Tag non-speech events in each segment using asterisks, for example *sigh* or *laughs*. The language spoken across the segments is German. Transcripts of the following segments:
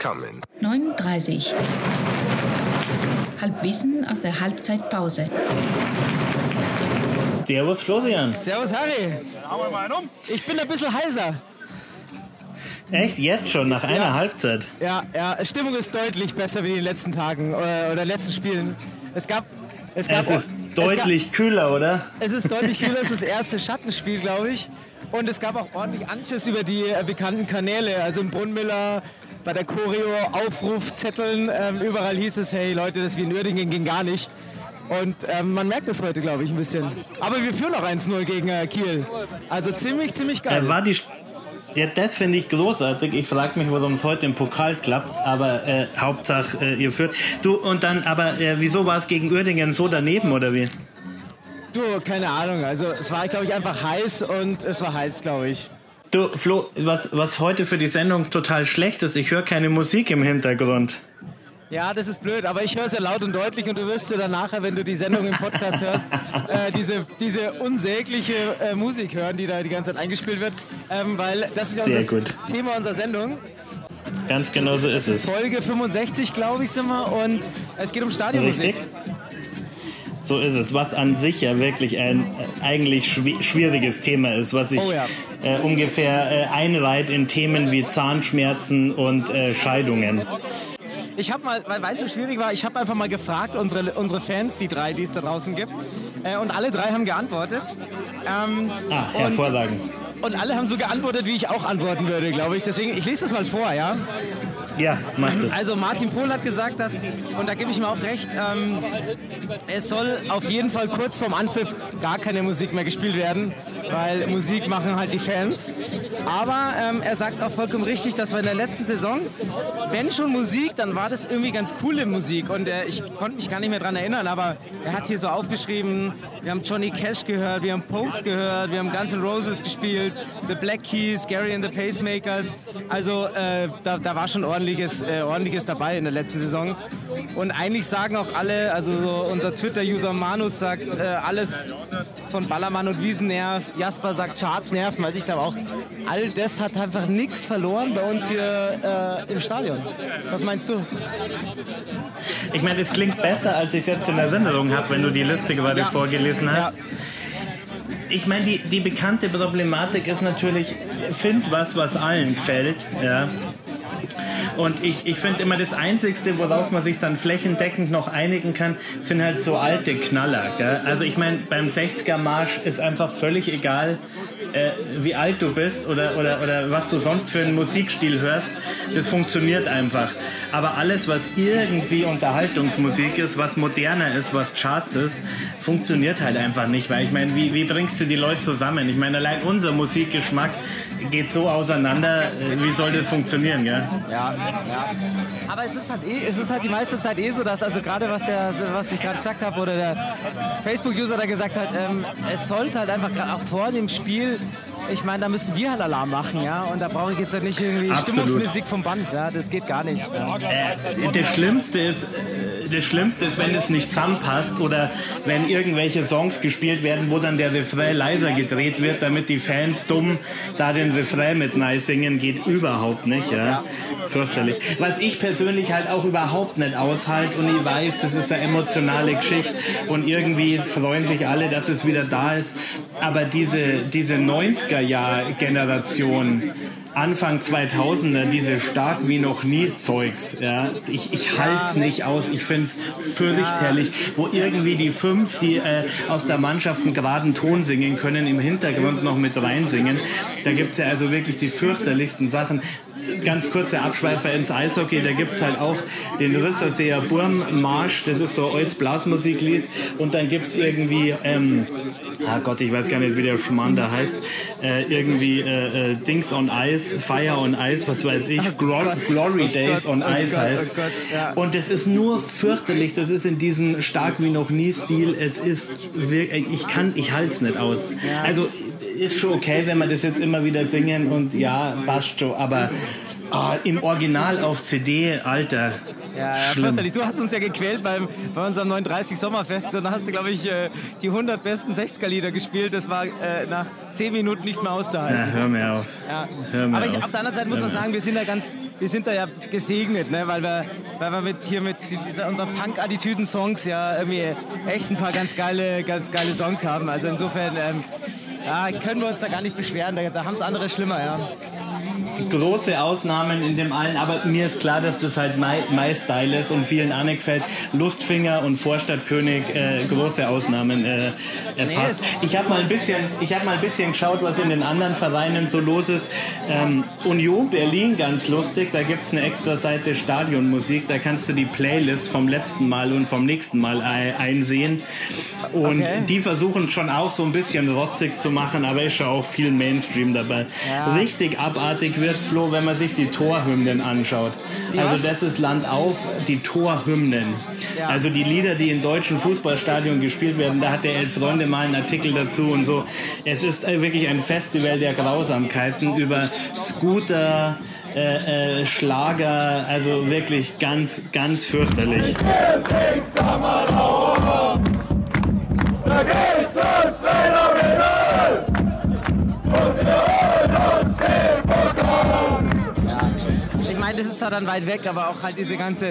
coming. 9.30 Halbwissen aus der Halbzeitpause. Servus Florian. Servus Harry. Ich bin ein bisschen heiser. Echt? Jetzt schon, nach einer Ja. Halbzeit? Ja, ja, Stimmung ist deutlich besser wie in den letzten Tagen äh, oder letzten Spielen. Es gab. Es gab Es ist es deutlich kühler, oder? Gab, es ist deutlich kühler, es ist das *laughs* erste Schattenspiel, glaube ich. Und es gab auch ordentlich Anschiss über die äh, bekannten Kanäle. Also im Brunnmiller, bei der Choreo, Aufrufzetteln, ähm, überall hieß es, hey Leute, das wie in Uerdingen ging gar nicht. Und ähm, man merkt es heute, glaube ich, ein bisschen. Aber wir führen noch 1-0 gegen äh, Kiel. Also ziemlich, ziemlich geil. War die. Ja, das finde ich großartig. Ich frage mich, warum es heute im Pokal klappt, aber äh, Hauptsache äh, ihr führt. Du und dann, aber äh, wieso war es gegen Uerdingen so daneben oder wie? Du, keine Ahnung. Also es war, glaube ich, einfach heiß und es war heiß, glaube ich. Du Flo, was was heute für die Sendung total schlecht ist, ich höre keine Musik im Hintergrund. Ja, das ist blöd, aber ich höre es ja laut und deutlich und du wirst ja dann nachher, wenn du die Sendung im Podcast *laughs* hörst, äh, diese, diese unsägliche äh, Musik hören, die da die ganze Zeit eingespielt wird. Ähm, weil das ist ja unser. Thema unserer Sendung. Ganz genau so ist es. Folge 65, glaube ich, sind wir. Und es geht um Stadionmusik. Richtig? So ist es, was an sich ja wirklich ein äh, eigentlich schwi- schwieriges Thema ist, was sich Oh ja. äh, ungefähr äh, einreiht in Themen wie Zahnschmerzen und äh, Scheidungen. Ich habe mal, weil weißt du, schwierig war, ich habe einfach mal gefragt, unsere, unsere Fans, die drei, die es da draußen gibt. Äh, und alle drei haben geantwortet. Ähm, Ah, und- hervorragend. Und alle haben so geantwortet, wie ich auch antworten würde, glaube ich. Deswegen, ich lese das mal vor, ja? Ja, macht es. Also Martin Pohl hat gesagt, dass, und da gebe ich mir auch recht, ähm, es soll auf jeden Fall kurz vorm Anpfiff gar keine Musik mehr gespielt werden, weil Musik machen halt die Fans. Aber ähm, er sagt auch vollkommen richtig, dass wir in der letzten Saison, wenn schon Musik, dann war das irgendwie ganz coole Musik. Und äh, ich konnte mich gar nicht mehr dran erinnern, aber er hat hier so aufgeschrieben, wir haben Johnny Cash gehört, wir haben Pogues gehört, wir haben Guns N' Roses gespielt, The Black Keys, Gary and the Pacemakers. Also äh, da, da war schon ordentliches, äh, ordentliches dabei in der letzten Saison. Und eigentlich sagen auch alle, also so unser Twitter-User Manus sagt, äh, alles von Ballermann und Wiesen nervt. Jasper sagt, Charts nerven. Also ich glaube auch, all das hat einfach nichts verloren bei uns hier äh, im Stadion. Was meinst du? Ich meine, es klingt besser, als ich es jetzt in Erinnerung habe, wenn du die Liste gerade Ja. vorgelesen hast. Ja. Ich meine, die, die bekannte Problematik ist natürlich, find was, was allen gefällt. Ja. Und ich, ich finde immer das Einzigste, worauf man sich dann flächendeckend noch einigen kann, sind halt so alte Knaller. Gell? Also ich meine, beim 60er Marsch ist einfach völlig egal, äh, wie alt du bist oder, oder, oder was du sonst für einen Musikstil hörst. Das funktioniert einfach. Aber alles, was irgendwie Unterhaltungsmusik ist, was moderner ist, was Charts ist, funktioniert halt einfach nicht. Weil ich meine, wie, wie bringst du die Leute zusammen? Ich meine, allein unser Musikgeschmack geht so auseinander. Äh, Wie soll das funktionieren? Gell? Ja, ja. Aber es ist halt eh, es ist halt die meiste Zeit eh so, dass also gerade was der, was ich gerade gesagt habe oder der Facebook-User da gesagt hat, ähm, es sollte halt einfach gerade auch vor dem Spiel, ich meine, da müssen wir halt Alarm machen, ja, und da brauche ich jetzt halt nicht irgendwie Absolut. Stimmungsmusik vom Band, ja, das geht gar nicht. Ja. Äh, das Schlimmste ist, äh, das Schlimmste ist, wenn es nicht zusammenpasst oder wenn irgendwelche Songs gespielt werden, wo dann der Refrain leiser gedreht wird, damit die Fans dumm da den Refrain mit nice singen, geht überhaupt nicht, ja. Fürchterlich. Was ich persönlich halt auch überhaupt nicht aushalte und ich weiß, das ist eine emotionale Geschichte und irgendwie freuen sich alle, dass es wieder da ist. Aber diese, diese 90er-Jahr-Generation, Anfang 2000er, diese stark wie noch nie Zeugs, ja, ich, ich halt's nicht aus, ich find's fürchterlich, wo irgendwie die fünf, die äh, aus der Mannschaft einen geraden Ton singen können, im Hintergrund noch mit reinsingen. Da gibt's ja also wirklich die fürchterlichsten Sachen. Ganz kurze Abschweifer ins Eishockey, da gibt's halt auch den Risserseer Burmmarsch, das ist so als Blasmusiklied. Und dann gibt's irgendwie, ähm, ah Gott, ich weiß gar nicht, wie der Schmarrn da heißt, äh, irgendwie äh, äh, Dings on Ice, Fire on Ice, was weiß ich, Glo Glory Days Gott, on oh Ice Gott, heißt. oh Gott, ja. Und das ist nur fürchterlich, das ist in diesem stark wie noch nie Stil, es ist wirklich, ich kann, ich halt's nicht aus. Also ist schon okay, wenn wir das jetzt immer wieder singen und ja, passt schon, aber ah, im Original auf CD, Alter, Ja, ja fürchterlich. Du hast uns ja gequält beim, bei unserem 39 Sommerfest und da hast du, glaube ich, äh, die 100 besten 60er-Lieder gespielt. Das war äh, nach 10 Minuten nicht mehr auszuhalten. Ja, hör mir auf. Ja. Hör mir Aber ich, auf. auf der anderen Seite muss man sagen, wir sind da ganz, wir sind da ja gesegnet, ne? weil wir, weil wir mit hier mit dieser, unseren Punk-Attitüden-Songs ja irgendwie echt ein paar ganz geile, ganz geile Songs haben. Also insofern ähm, ja, können wir uns da gar nicht beschweren. Da, da haben es andere schlimmer, ja. Große Ausnahmen in dem allen, aber mir ist klar, dass das halt mein, Style ist und vielen Anne gefällt. Lustfinger und Vorstadtkönig, äh, große Ausnahmen äh, passt. Ich habe mal ein bisschen, ich habe mal ein bisschen geschaut, was in den anderen Vereinen so los ist. Ähm, Union Berlin, ganz lustig, da gibt es eine extra Seite Stadionmusik, da kannst du die Playlist vom letzten Mal und vom nächsten Mal ei- einsehen. Und Okay. die versuchen schon auch so ein bisschen rotzig zu machen, aber ist schon auch viel Mainstream dabei. Ja. Richtig abartig wird's, Flo, wenn man sich die Torhymnen anschaut. Die also was? das ist Land auf, die Torhymnen. Ja. Also die Lieder, die in deutschen Fußballstadien gespielt werden, da hat der Elf Freunde mal einen Artikel dazu und so. Es ist äh, wirklich ein Festival der Grausamkeiten über Scooter, äh, äh, Schlager, also wirklich ganz, ganz fürchterlich. Ich ist zwar dann weit weg, aber auch halt diese ganze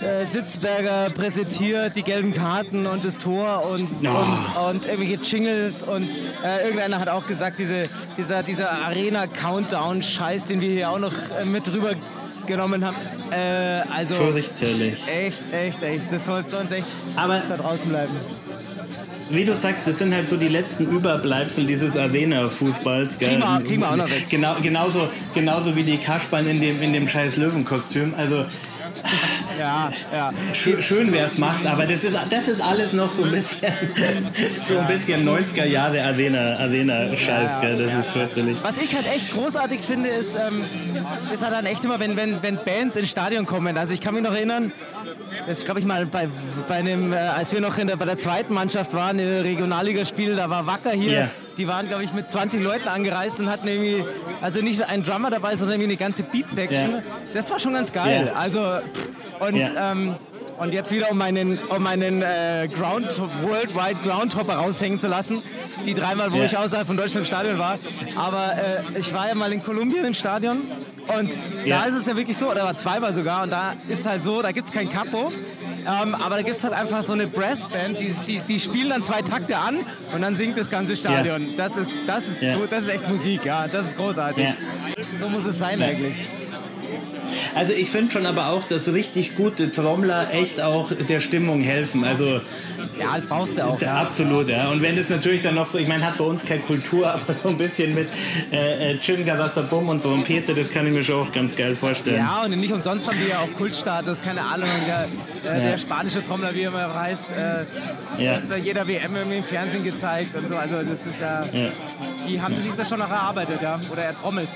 äh, Sitzberger präsentiert, die gelben Karten und das Tor und, Ja. und, und irgendwelche Jingles und äh, irgendeiner hat auch gesagt, diese, dieser, dieser Arena-Countdown-Scheiß, den wir hier auch noch äh, mit rüber genommen haben. Äh, also Fürchterlich. echt, echt, echt. Das soll sonst echt Aber da draußen bleiben. Wie du sagst, das sind halt so die letzten Überbleibsel dieses Arena-Fußballs. kriegen wir auch noch weg. Genau, genauso, genauso wie die Kasperln in dem, in dem scheiß Löwenkostüm. Also Ja, ja. schön, schön wer es macht, aber das ist, das ist alles noch so ein bisschen, *laughs* so ein bisschen 90er Jahre Arena, Arena-Scheiß, gell? Das ist fürchterlich. Was ich halt echt großartig finde, ist, ähm, ist halt dann echt immer, wenn, wenn, wenn Bands ins Stadion kommen. Also ich kann mich noch erinnern, das glaube ich mal bei, bei einem, äh, als wir noch in der, bei der zweiten Mannschaft waren, im Regionalligaspiel, da war Wacker hier. Ja. Die waren, glaube ich, mit 20 Leuten angereist und hatten irgendwie, also nicht ein Drummer dabei, sondern irgendwie eine ganze Beat-Section. Ja. Das war schon ganz geil. Ja. Also, und, ähm, und jetzt wieder, um meinen, um meinen äh, Ground, Worldwide Groundhopper raushängen zu lassen. Die dreimal, wo Ja. ich außerhalb von Deutschland im Stadion war. Aber äh, ich war ja mal in Kolumbien im Stadion. Und Ja. da ist es ja wirklich so, oder war zweimal sogar. Und da ist halt so, da gibt es kein Capo. Ähm, aber da gibt es halt einfach so eine Brassband, die, die, die spielen dann zwei Takte an und dann singt das ganze Stadion. Das, ist, das, ist, das ist echt Musik, ja. Das ist großartig. So muss es sein eigentlich. Also ich finde schon aber auch, dass richtig gute Trommler echt auch der Stimmung helfen. Also Ja, das brauchst du auch. Ja, Ja. absolut, ja. Und wenn es natürlich dann noch so, ich meine, hat bei uns keine Kultur, *laughs* aber so ein bisschen mit äh, äh, Chinga, Wasserbum und Trompete, das kann ich mir schon auch ganz geil vorstellen. Ja, und nicht umsonst haben die ja auch Kultstatus, keine Ahnung. Der, äh, Ja. der spanische Trommler, wie er immer heißt, äh, Ja. wird bei jeder WM irgendwie im Fernsehen gezeigt und so. Also das ist ja, Ja. die haben sich das schon noch erarbeitet, ja. Oder ertrommelt.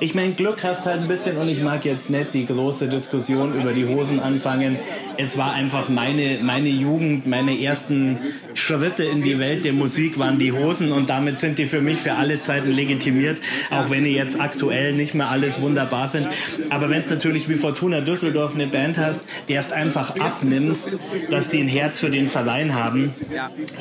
Ich mein, Glück hast halt ein bisschen und ich mag jetzt nicht die große Diskussion über die Hosen anfangen. Es war einfach meine, meine Jugend, meine ersten Schritte in die Welt der Musik waren die Hosen und damit sind die für mich für alle Zeiten legitimiert, auch wenn ich jetzt aktuell nicht mehr alles wunderbar finde. Aber wenn es natürlich wie Fortuna Düsseldorf eine Band hast, die erst einfach abnimmst, dass die ein Herz für den Verein haben.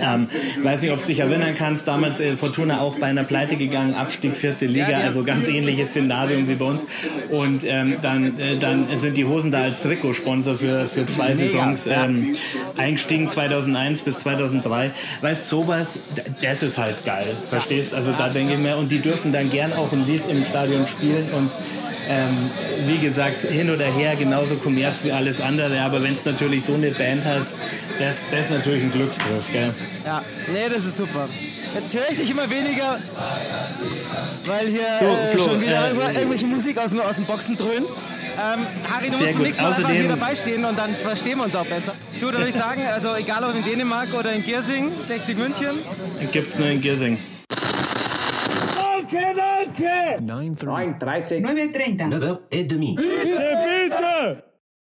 Ähm, weiß nicht, ob du dich erinnern kannst, damals äh, Fortuna auch bei einer Pleite gegangen, Abstieg vierte Liga, also ganz ähnliches Szenario wie bei uns. Und ähm, dann, äh, dann sind die Hosen da als Trikotsponsor für, für zwei Saisons ähm, eingestiegen, 2001 bis 2003. Weißt sowas, d- das ist halt geil, verstehst? Also da denke ich mir, und die dürfen dann gern auch ein Lied im Stadion spielen und ähm, wie gesagt, hin oder her genauso kommerz wie alles andere, aber wenn es natürlich so eine Band hast, das, das ist natürlich ein Glücksgriff, gell? Ja, nee, das ist super. Jetzt höre ich dich immer weniger, weil hier Du, äh, Flo, schon wieder äh, irgendwelche Musik aus, dem- aus den Boxen dröhnt. Ähm, Harry, du Sehr musst beim nächsten Mal einfach Außerdem- hier dabei stehen und dann verstehen wir uns auch besser. Du, da würde ich sagen, *laughs* also egal ob in Dänemark oder in Giersing, 60 München, Gibt's nur in Giersing. 9h30. 9h30. 9h30.